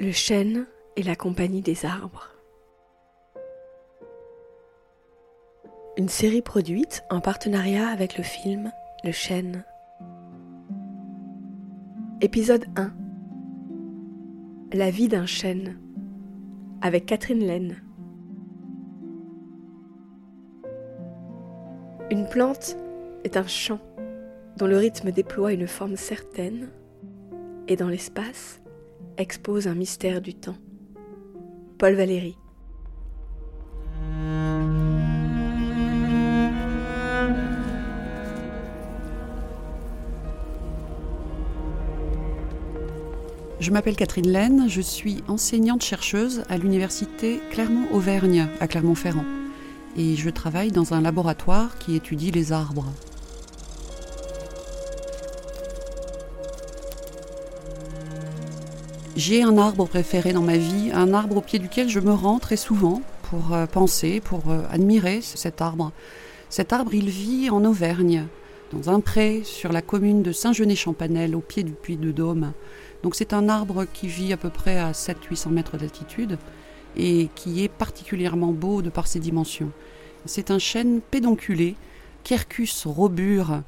Le chêne et la compagnie des arbres. Une série produite en partenariat avec le film Le chêne. Épisode 1 La vie d'un chêne avec Catherine Laine. Une plante est un chant dont le rythme déploie une forme certaine et dans l'espace expose un mystère du temps. Paul Valéry. Je m'appelle Catherine Laine, je suis enseignante-chercheuse à l'université Clermont-Auvergne à Clermont-Ferrand et je travaille dans un laboratoire qui étudie les arbres. J'ai un arbre préféré dans ma vie, un arbre au pied duquel je me rends très souvent pour euh, penser, pour euh, admirer cet arbre. Cet arbre, il vit en Auvergne, dans un pré sur la commune de Saint-Genet-Champanel, au pied du puy de Dôme. Donc c'est un arbre qui vit à peu près à 700-800 mètres d'altitude et qui est particulièrement beau de par ses dimensions. C'est un chêne pédonculé, Quercus robur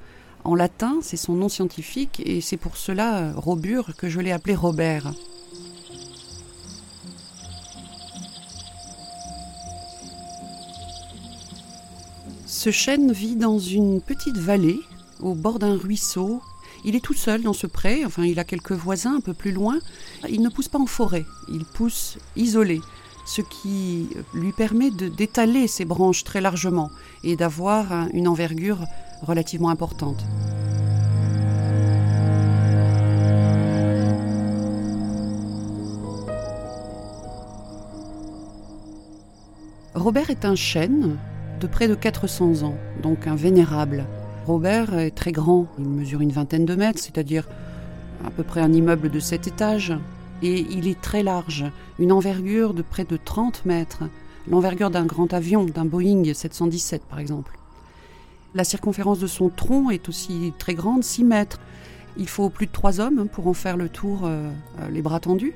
en latin, c'est son nom scientifique et c'est pour cela euh, robur que je l'ai appelé Robert. Ce chêne vit dans une petite vallée, au bord d'un ruisseau. Il est tout seul dans ce pré, enfin il a quelques voisins un peu plus loin. Il ne pousse pas en forêt, il pousse isolé, ce qui lui permet d'étaler ses branches très largement et d'avoir une envergure relativement importante. Robert est un chêne de près de 400 ans, donc un vénérable. Robert est très grand, il mesure une vingtaine de mètres, c'est-à-dire à peu près un immeuble de 7 étages, et il est très large, une envergure de près de 30 mètres, l'envergure d'un grand avion, d'un Boeing 717 par exemple. La circonférence de son tronc est aussi très grande, 6 mètres. Il faut plus de 3 hommes pour en faire le tour, euh, euh, les bras tendus.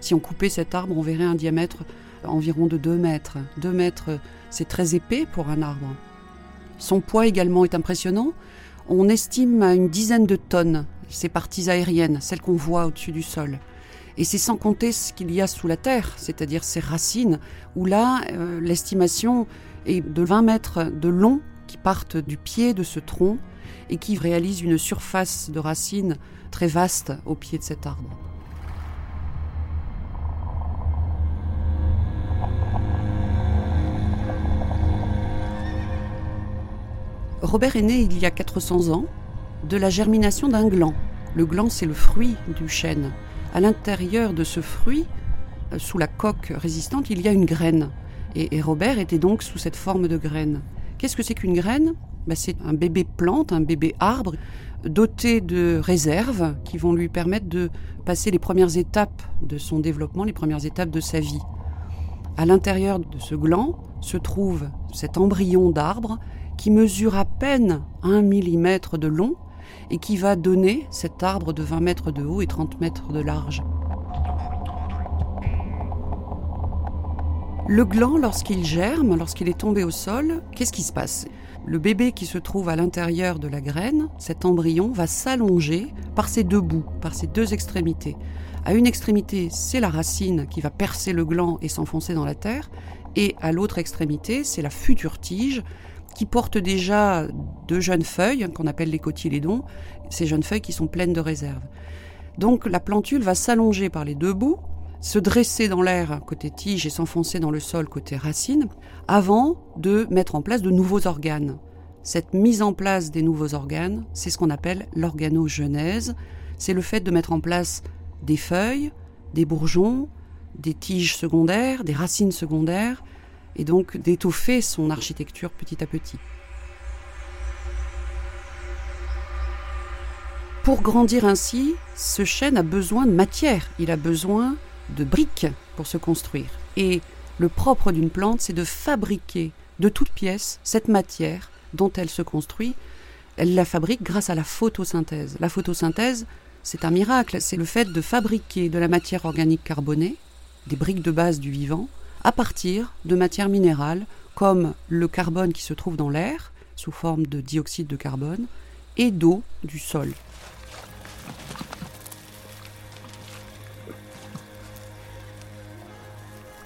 Si on coupait cet arbre, on verrait un diamètre environ de 2 mètres. 2 mètres, c'est très épais pour un arbre. Son poids également est impressionnant. On estime à une dizaine de tonnes ces parties aériennes, celles qu'on voit au-dessus du sol. Et c'est sans compter ce qu'il y a sous la terre, c'est-à-dire ses racines, où là, euh, l'estimation est de 20 mètres de long qui partent du pied de ce tronc et qui réalisent une surface de racines très vaste au pied de cet arbre. Robert est né il y a 400 ans de la germination d'un gland. Le gland, c'est le fruit du chêne. À l'intérieur de ce fruit, euh, sous la coque résistante, il y a une graine. Et, Robert était donc sous cette forme de graine. Qu'est-ce que c'est qu'une graine? Ben, C'est un bébé plante, un bébé arbre, doté de réserves qui vont lui permettre de passer les premières étapes de son développement, les premières étapes de sa vie. À l'intérieur de ce gland se trouve cet embryon d'arbre qui mesure à peine un millimètre de long et qui va donner cet arbre de 20 mètres de haut et 30 mètres de large. Le gland, lorsqu'il germe, lorsqu'il est tombé au sol, qu'est-ce qui se passe? Le bébé qui se trouve à l'intérieur de la graine, cet embryon, va s'allonger par ses deux bouts, par ses deux extrémités. À une extrémité, c'est la racine qui va percer le gland et s'enfoncer dans la terre, et à l'autre extrémité, c'est la future tige qui porte déjà deux jeunes feuilles, qu'on appelle les cotylédons, ces jeunes feuilles qui sont pleines de réserves. Donc la plantule va s'allonger par les deux bouts, se dresser dans l'air côté tige et s'enfoncer dans le sol côté racine, avant de mettre en place de nouveaux organes. Cette mise en place des nouveaux organes, c'est ce qu'on appelle l'organogenèse. C'est le fait de mettre en place des feuilles, des bourgeons, des tiges secondaires, des racines secondaires, et donc d'étoffer son architecture petit à petit. Pour grandir ainsi, ce chêne a besoin de matière, il a besoin de briques pour se construire. Et le propre d'une plante, c'est de fabriquer de toutes pièces cette matière dont elle se construit. Elle la fabrique grâce à la photosynthèse. La photosynthèse, c'est un miracle, c'est le fait de fabriquer de la matière organique carbonée, des briques de base du vivant, à partir de matières minérales comme le carbone qui se trouve dans l'air, sous forme de dioxyde de carbone, et d'eau du sol.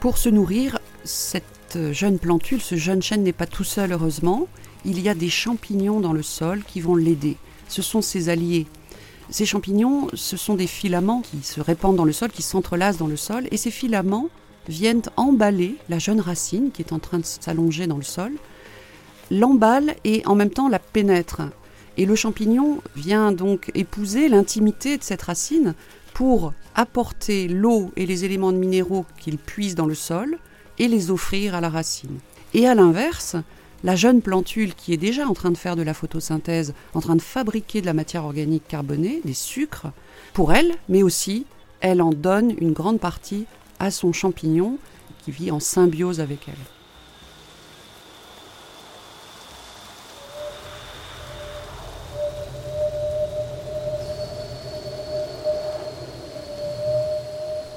Pour se nourrir, cette jeune plantule, ce jeune chêne n'est pas tout seul heureusement. Il y a des champignons dans le sol qui vont l'aider. Ce sont ses alliés. Ces champignons, ce sont des filaments qui se répandent dans le sol, qui s'entrelacent dans le sol, et ces filaments viennent emballer la jeune racine qui est en train de s'allonger dans le sol, l'emballe et en même temps la pénètre. Et le champignon vient donc épouser l'intimité de cette racine pour apporter l'eau et les éléments minéraux qu'il puise dans le sol et les offrir à la racine. Et à l'inverse, la jeune plantule qui est déjà en train de faire de la photosynthèse, en train de fabriquer de la matière organique carbonée, des sucres, pour elle, mais aussi, elle en donne une grande partie à son champignon qui vit en symbiose avec elle.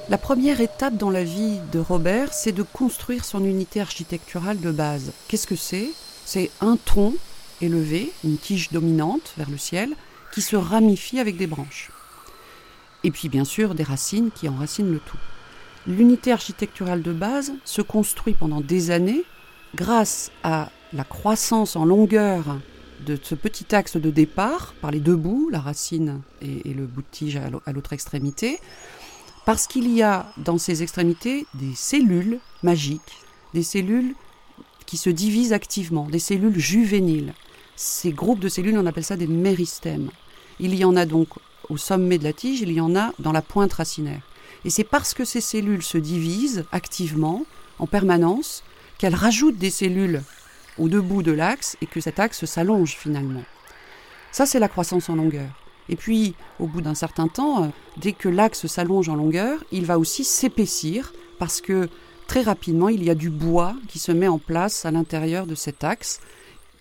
La première étape dans la vie de Robert, c'est de construire son unité architecturale de base. Qu'est-ce que c'est? C'est un tronc élevé, une tige dominante vers le ciel, qui se ramifie avec des branches. Et puis bien sûr des racines qui enracinent le tout. L'unité architecturale de base se construit pendant des années grâce à la croissance en longueur de ce petit axe de départ par les deux bouts, la racine et, le bout de tige à l'autre extrémité, parce qu'il y a dans ces extrémités des cellules magiques, des cellules qui se divisent activement, des cellules juvéniles. Ces groupes de cellules, on appelle ça des méristèmes. Il y en a donc au sommet de la tige, il y en a dans la pointe racinaire. Et c'est parce que ces cellules se divisent activement, en permanence, qu'elles rajoutent des cellules aux deux bouts de l'axe et que cet axe s'allonge finalement. Ça, c'est la croissance en longueur. Et puis, au bout d'un certain temps, dès que l'axe s'allonge en longueur, il va aussi s'épaissir parce que très rapidement, il y a du bois qui se met en place à l'intérieur de cet axe.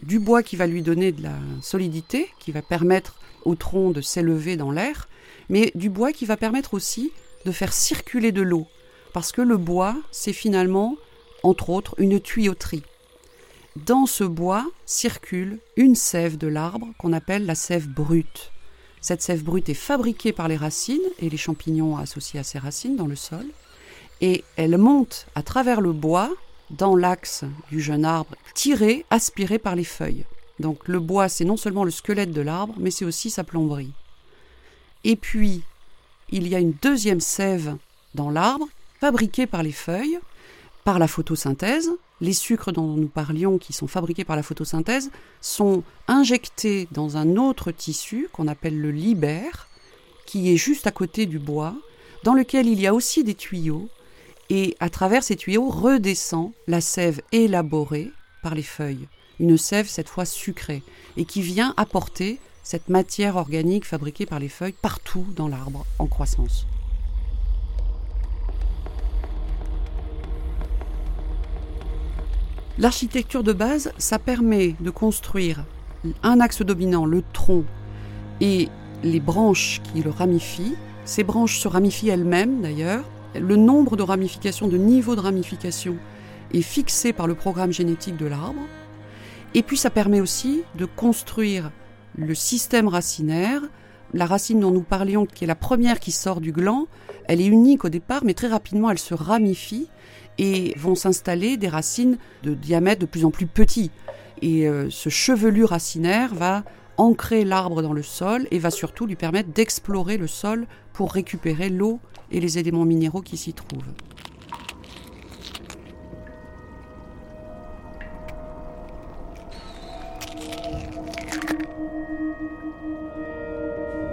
Du bois qui va lui donner de la solidité, qui va permettre au tronc de s'élever dans l'air, mais du bois qui va permettre aussi de faire circuler de l'eau. Parce que le bois, c'est finalement, entre autres, une tuyauterie. Dans ce bois circule une sève de l'arbre qu'on appelle la sève brute. Cette sève brute est fabriquée par les racines et les champignons associés à ces racines dans le sol. Et elle monte à travers le bois dans l'axe du jeune arbre, tirée, aspirée par les feuilles. Donc le bois, c'est non seulement le squelette de l'arbre, mais c'est aussi sa plomberie. Et puis, il y a une deuxième sève dans l'arbre, fabriquée par les feuilles, par la photosynthèse, les sucres dont nous parlions, qui sont fabriqués par la photosynthèse, sont injectés dans un autre tissu qu'on appelle le libère, qui est juste à côté du bois, dans lequel il y a aussi des tuyaux, et à travers ces tuyaux redescend la sève élaborée par les feuilles, une sève cette fois sucrée, et qui vient apporter cette matière organique fabriquée par les feuilles partout dans l'arbre en croissance. L'architecture de base, ça permet de construire un axe dominant, le tronc, et les branches qui le ramifient. Ces branches se ramifient elles-mêmes d'ailleurs. Le nombre de ramifications, de niveaux de ramification est fixé par le programme génétique de l'arbre. Et puis ça permet aussi de construire le système racinaire. La racine dont nous parlions, qui est la première qui sort du gland, elle est unique au départ, mais très rapidement elle se ramifie et vont s'installer des racines de diamètre de plus en plus petit. Et euh, ce chevelu racinaire va ancrer l'arbre dans le sol et va surtout lui permettre d'explorer le sol pour récupérer l'eau et les éléments minéraux qui s'y trouvent.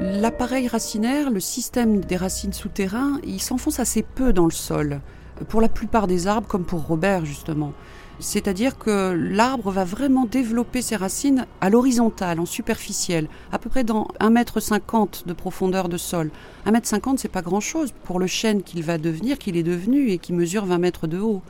L'appareil racinaire, le système des racines souterrains, il s'enfonce assez peu dans le sol pour la plupart des arbres, comme pour Robert justement. C'est-à-dire que l'arbre va vraiment développer ses racines à l'horizontale, en superficielle, à peu près dans 1,50 m de profondeur de sol. 1,50 m, c'est pas grand-chose pour le chêne qu'il va devenir, qu'il est devenu et qui mesure 20 mètres de haut.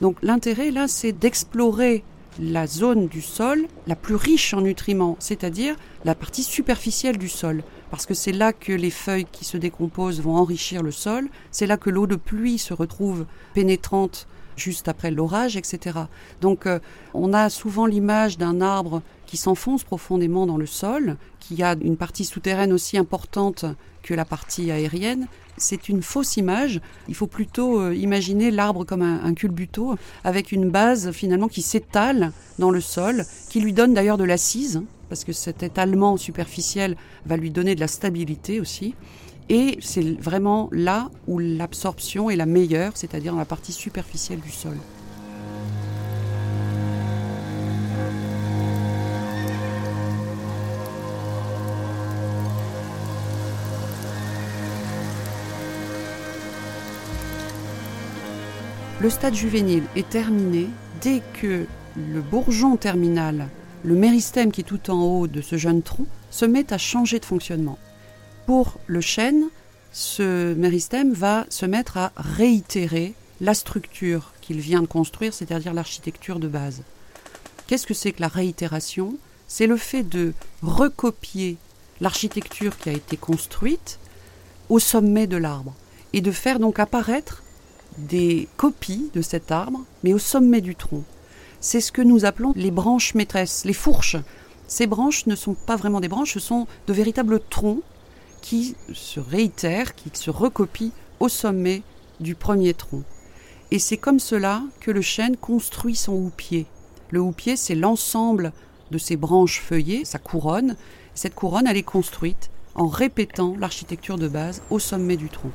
Donc l'intérêt là, c'est d'explorer la zone du sol la plus riche en nutriments, c'est-à-dire la partie superficielle du sol. Parce que c'est là que les feuilles qui se décomposent vont enrichir le sol, c'est là que l'eau de pluie se retrouve pénétrante juste après l'orage, etc. Donc euh, on a souvent l'image d'un arbre qui s'enfonce profondément dans le sol, qui a une partie souterraine aussi importante que la partie aérienne. C'est une fausse image. Il faut plutôt euh, imaginer l'arbre comme un, un, culbuto, avec une base finalement qui s'étale dans le sol, qui lui donne d'ailleurs de l'assise, parce que cet étalement superficiel va lui donner de la stabilité aussi. Et c'est vraiment là où l'absorption est la meilleure, c'est-à-dire dans la partie superficielle du sol. Le stade juvénile est terminé dès que le bourgeon terminal, le méristème qui est tout en haut de ce jeune tronc, se met à changer de fonctionnement. Pour le chêne, ce méristème va se mettre à réitérer la structure qu'il vient de construire, c'est-à-dire l'architecture de base. Qu'est-ce que c'est que la réitération? C'est le fait de recopier l'architecture qui a été construite au sommet de l'arbre et de faire donc apparaître des copies de cet arbre, mais au sommet du tronc. C'est ce que nous appelons les branches maîtresses, les fourches. Ces branches ne sont pas vraiment des branches, ce sont de véritables troncs qui se réitèrent, qui se recopient au sommet du premier tronc. Et c'est comme cela que le chêne construit son houppier. Le houppier, c'est l'ensemble de ses branches feuillées, sa couronne. Cette couronne, elle est construite en répétant l'architecture de base au sommet du tronc.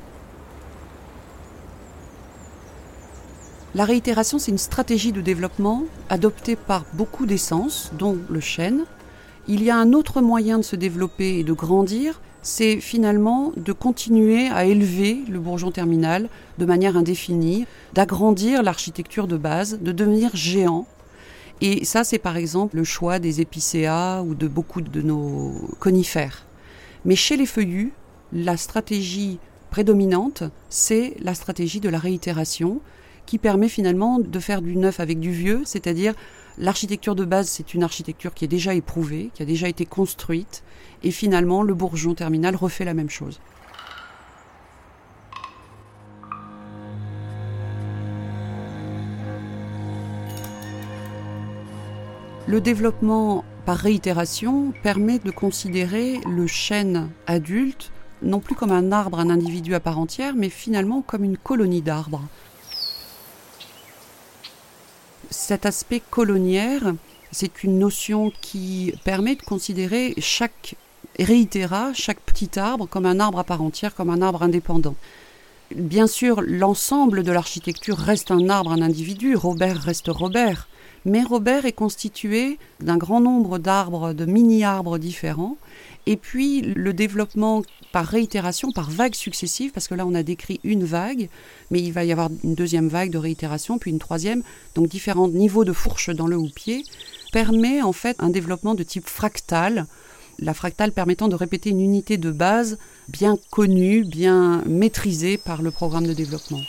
La réitération, c'est une stratégie de développement adoptée par beaucoup d'essences, dont le chêne. Il y a un autre moyen de se développer et de grandir, c'est finalement de continuer à élever le bourgeon terminal de manière indéfinie, d'agrandir l'architecture de base, de devenir géant. Et ça, c'est par exemple le choix des épicéas ou de beaucoup de nos conifères. Mais chez les feuillus, la stratégie prédominante, c'est la stratégie de la réitération, qui permet finalement de faire du neuf avec du vieux, c'est-à-dire L'architecture de base, c'est une architecture qui est déjà éprouvée, qui a déjà été construite, et finalement, le bourgeon terminal refait la même chose. Le développement par réitération permet de considérer le chêne adulte non plus comme un arbre, un individu à part entière, mais finalement comme une colonie d'arbres cet aspect coloniaire, c'est une notion qui permet de considérer chaque réitéra, chaque petit arbre comme un arbre à part entière, comme un arbre indépendant. Bien sûr, l'ensemble de l'architecture reste un arbre, un individu, Robert reste Robert, mais Robert est constitué d'un grand nombre d'arbres, de mini-arbres différents, et puis le développement par réitération, par vagues successives, parce que là on a décrit une vague, mais il va y avoir une deuxième vague de réitération, puis une troisième, donc différents niveaux de fourche dans le houppier, permet en fait un développement de type fractal, la fractale permettant de répéter une unité de base bien connue, bien maîtrisée par le programme de développement.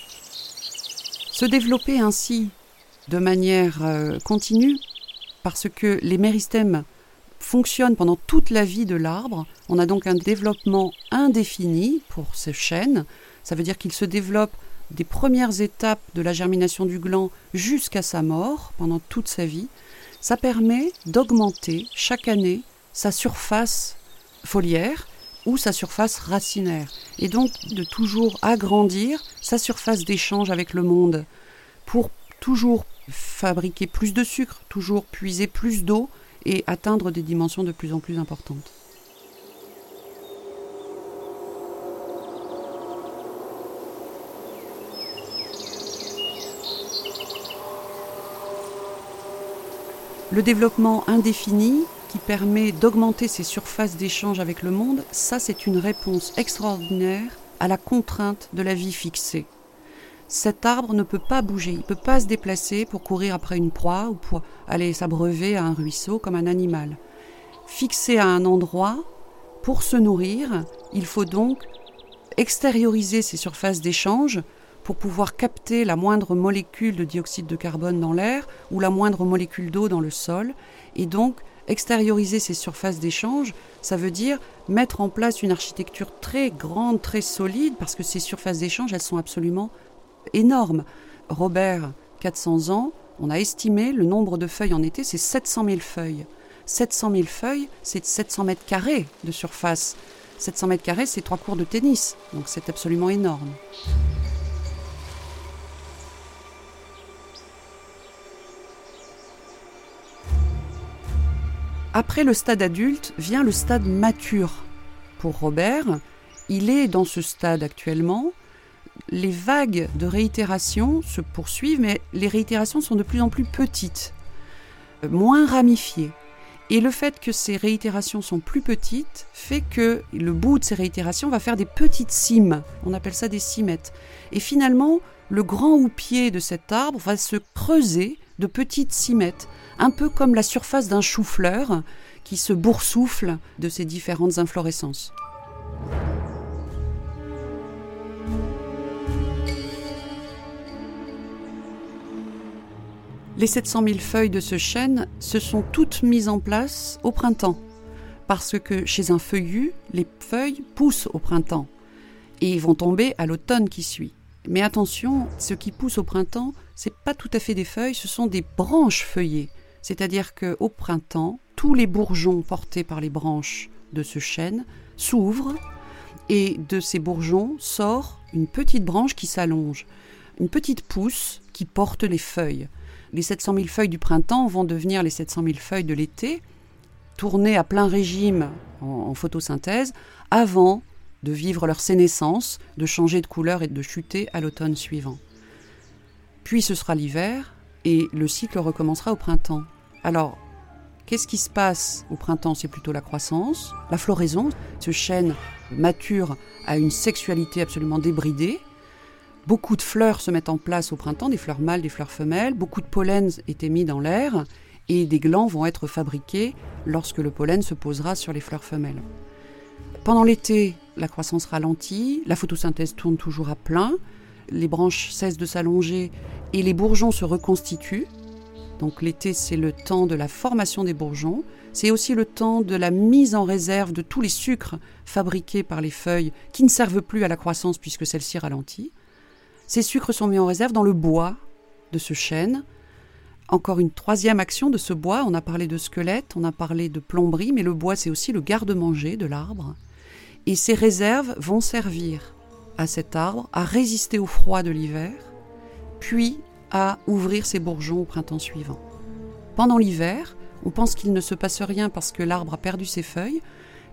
Se développer ainsi de manière euh, continue, parce que les méristèmes fonctionne pendant toute la vie de l'arbre. On a donc un développement indéfini pour ces chênes. Ça veut dire qu'il se développe des premières étapes de la germination du gland jusqu'à sa mort, pendant toute sa vie. Ça permet d'augmenter chaque année sa surface foliaire ou sa surface racinaire, et donc de toujours agrandir sa surface d'échange avec le monde pour toujours fabriquer plus de sucre, toujours puiser plus d'eau, et atteindre des dimensions de plus en plus importantes. Le développement indéfini qui permet d'augmenter ses surfaces d'échange avec le monde, ça c'est une réponse extraordinaire à la contrainte de la vie fixée cet arbre ne peut pas bouger, il ne peut pas se déplacer pour courir après une proie ou pour aller s'abreuver à un ruisseau comme un animal. Fixé à un endroit, pour se nourrir, il faut donc extérioriser ses surfaces d'échange pour pouvoir capter la moindre molécule de dioxyde de carbone dans l'air ou la moindre molécule d'eau dans le sol. Et donc, extérioriser ces surfaces d'échange, ça veut dire mettre en place une architecture très grande, très solide, parce que ces surfaces d'échange, elles sont absolument énormes. Robert, 400 ans, on a estimé le nombre de feuilles en été, c'est 700 000 feuilles. 700 000 feuilles, c'est 700 mètres carrés de surface. 700 mètres carrés, c'est trois cours de tennis, donc c'est absolument énorme. Après le stade adulte vient le stade mature. Pour Robert, il est dans ce stade actuellement. Les vagues de réitération se poursuivent, mais les réitérations sont de plus en plus petites, moins ramifiées. Et le fait que ces réitérations sont plus petites fait que le bout de ces réitérations va faire des petites cimes. On appelle ça des cimettes. Et finalement, le grand houppier de cet arbre va se creuser de petites cimettes un peu comme la surface d'un chou-fleur qui se boursoufle de ses différentes inflorescences. Les 700 000 feuilles de ce chêne se sont toutes mises en place au printemps, parce que chez un feuillu, les feuilles poussent au printemps et vont tomber à l'automne qui suit. Mais attention, ce qui pousse au printemps, c'est pas tout à fait des feuilles, ce sont des branches feuillées. C'est-à-dire qu'au printemps, tous les bourgeons portés par les branches de ce chêne s'ouvrent et de ces bourgeons sort une petite branche qui s'allonge, une petite pousse qui porte les feuilles. Les 700 000 feuilles du printemps vont devenir les 700 000 feuilles de l'été, tournées à plein régime en, photosynthèse, avant de vivre leur sénescence, de changer de couleur et de chuter à l'automne suivant. Puis ce sera l'hiver, et le cycle recommencera au printemps. Alors, qu'est-ce qui se passe au printemps? C'est plutôt la croissance, la floraison. Ce chêne mature à une sexualité absolument débridée. Beaucoup de fleurs se mettent en place au printemps, des fleurs mâles, des fleurs femelles. Beaucoup de pollen est émis dans l'air et des glands vont être fabriqués lorsque le pollen se posera sur les fleurs femelles. Pendant l'été, la croissance ralentit, la photosynthèse tourne toujours à plein, les branches cessent de s'allonger et les bourgeons se reconstituent. Donc l'été, c'est le temps de la formation des bourgeons. C'est aussi le temps de la mise en réserve de tous les sucres fabriqués par les feuilles qui ne servent plus à la croissance puisque celle-ci ralentit. Ces sucres sont mis en réserve dans le bois de ce chêne. Encore une troisième action de ce bois, on a parlé de squelette, on a parlé de plomberie, mais le bois c'est aussi le garde-manger de l'arbre. Et ces réserves vont servir à cet arbre à résister au froid de l'hiver, puis à ouvrir ses bourgeons au printemps suivant. Pendant l'hiver, on pense qu'il ne se passe rien parce que l'arbre a perdu ses feuilles,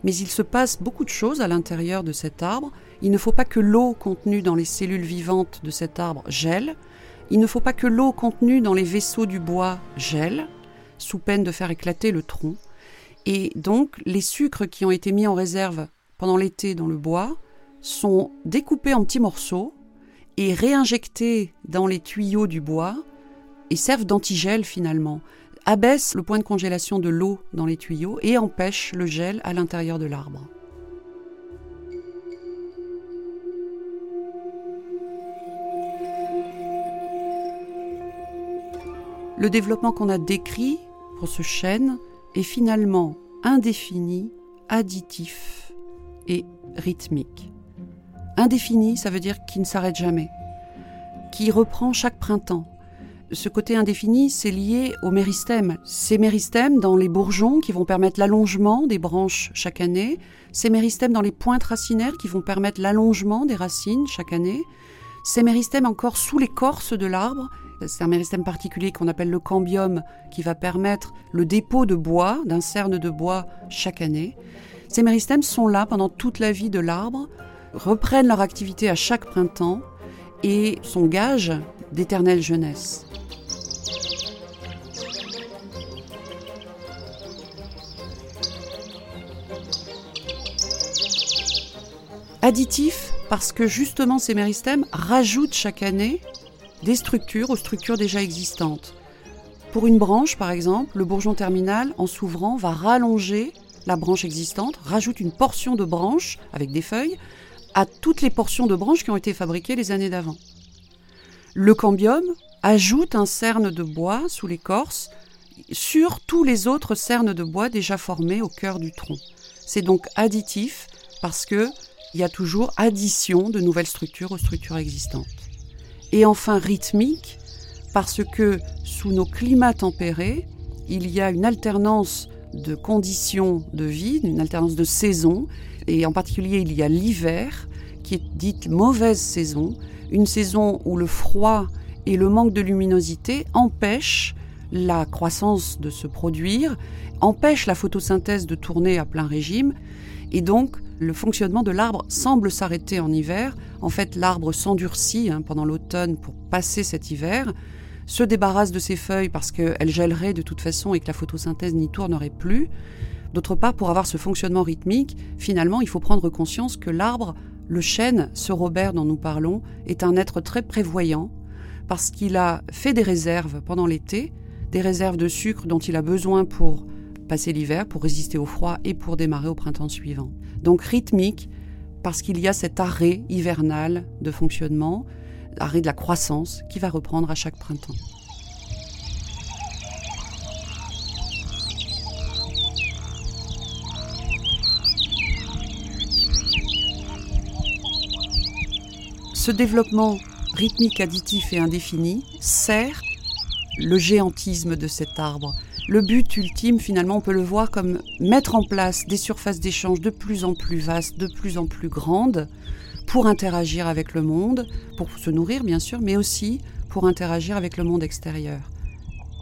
mais il se passe beaucoup de choses à l'intérieur de cet arbre. Il ne faut pas que l'eau contenue dans les cellules vivantes de cet arbre gèle. Il ne faut pas que l'eau contenue dans les vaisseaux du bois gèle, sous peine de faire éclater le tronc. Et donc, les sucres qui ont été mis en réserve pendant l'été dans le bois sont découpés en petits morceaux et réinjectés dans les tuyaux du bois et servent d'antigel finalement, abaissent le point de congélation de l'eau dans les tuyaux et empêchent le gel à l'intérieur de l'arbre. Le développement qu'on a décrit pour ce chêne est finalement indéfini, additif et rythmique. Indéfini, ça veut dire qui ne s'arrête jamais, qui reprend chaque printemps. Ce côté indéfini, c'est lié au méristème. Ces méristèmes dans les bourgeons qui vont permettre l'allongement des branches chaque année, ces méristèmes dans les pointes racinaires qui vont permettre l'allongement des racines chaque année, ces méristèmes encore sous l'écorce de l'arbre, c'est un méristème particulier qu'on appelle le cambium qui va permettre le dépôt de bois, d'un cerne de bois chaque année. Ces méristèmes sont là pendant toute la vie de l'arbre reprennent leur activité à chaque printemps et sont gage d'éternelle jeunesse. Additif parce que justement ces méristèmes rajoutent chaque année des structures aux structures déjà existantes. Pour une branche, par exemple, le bourgeon terminal, en s'ouvrant, va rallonger la branche existante, rajoute une portion de branche avec des feuilles, à toutes les portions de branches qui ont été fabriquées les années d'avant. Le cambium ajoute un cerne de bois sous l'écorce sur tous les autres cernes de bois déjà formés au cœur du tronc. C'est donc additif parce qu'il y a toujours addition de nouvelles structures aux structures existantes. Et enfin rythmique parce que sous nos climats tempérés, il y a une alternance de conditions de vie, une alternance de saisons, et en particulier il y a l'hiver, qui est dite mauvaise saison, une saison où le froid et le manque de luminosité empêchent la croissance de se produire, empêchent la photosynthèse de tourner à plein régime, et donc le fonctionnement de l'arbre semble s'arrêter en hiver. En fait, l'arbre s'endurcit hein, pendant l'automne pour passer cet hiver, se débarrasse de ses feuilles parce qu'elles gèleraient de toute façon et que la photosynthèse n'y tournerait plus. D'autre part, pour avoir ce fonctionnement rythmique, finalement, il faut prendre conscience que l'arbre, le chêne, ce Robert dont nous parlons, est un être très prévoyant parce qu'il a fait des réserves pendant l'été, des réserves de sucre dont il a besoin pour passer l'hiver, pour résister au froid et pour démarrer au printemps suivant. Donc rythmique parce qu'il y a cet arrêt hivernal de fonctionnement arrêt de la croissance qui va reprendre à chaque printemps. Ce développement rythmique, additif et indéfini sert le géantisme de cet arbre. Le but ultime, finalement, on peut le voir comme mettre en place des surfaces d'échange de plus en plus vastes, de plus en plus grandes, pour interagir avec le monde, pour se nourrir bien sûr, mais aussi pour interagir avec le monde extérieur.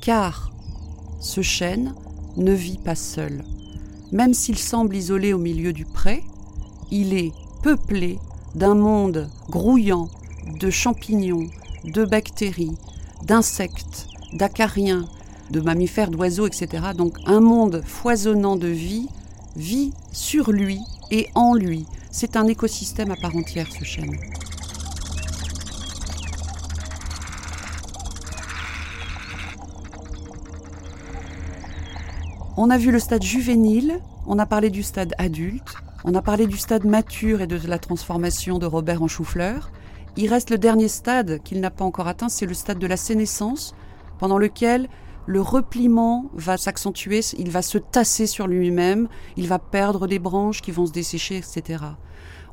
Car ce chêne ne vit pas seul. Même s'il semble isolé au milieu du pré, il est peuplé d'un monde grouillant de champignons, de bactéries, d'insectes, d'acariens, de mammifères, d'oiseaux, etc. Donc un monde foisonnant de vie vit sur lui et en lui. C'est un écosystème à part entière, ce chêne. On a vu le stade juvénile, on a parlé du stade adulte, on a parlé du stade mature et de la transformation de Robert en chou-fleur. Il reste le dernier stade qu'il n'a pas encore atteint, c'est le stade de la sénescence, pendant lequel le repliement va s'accentuer, il va se tasser sur lui-même, il va perdre des branches qui vont se dessécher, etc.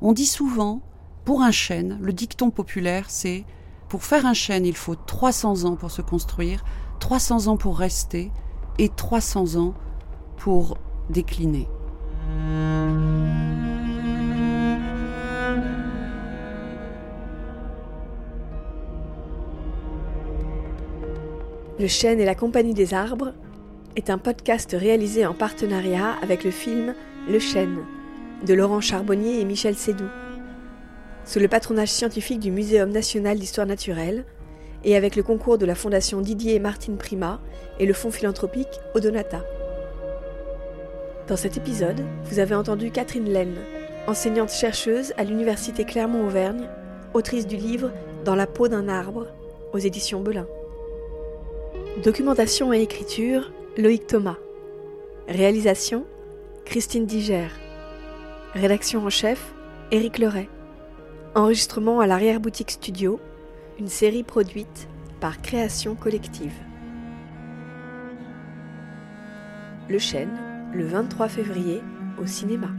On dit souvent, pour un chêne, le dicton populaire, c'est pour faire un chêne, il faut 300 ans pour se construire, 300 ans pour rester et 300 ans pour décliner. Le chêne et la compagnie des arbres est un podcast réalisé en partenariat avec le film Le chêne de Laurent Charbonnier et Michel Sédou, sous le patronage scientifique du Muséum national d'histoire naturelle et avec le concours de la Fondation Didier et Martine Prima et le fonds philanthropique Odonata. Dans cet épisode, vous avez entendu Catherine Laine, enseignante chercheuse à l'Université Clermont-Auvergne, autrice du livre Dans la peau d'un arbre aux éditions Belin. Documentation et écriture Loïc Thomas. Réalisation Christine Diger. Rédaction en chef, Éric Leray. Enregistrement à l'arrière-boutique studio, une série produite par Création Collective. Le chêne, le 23 février, au cinéma.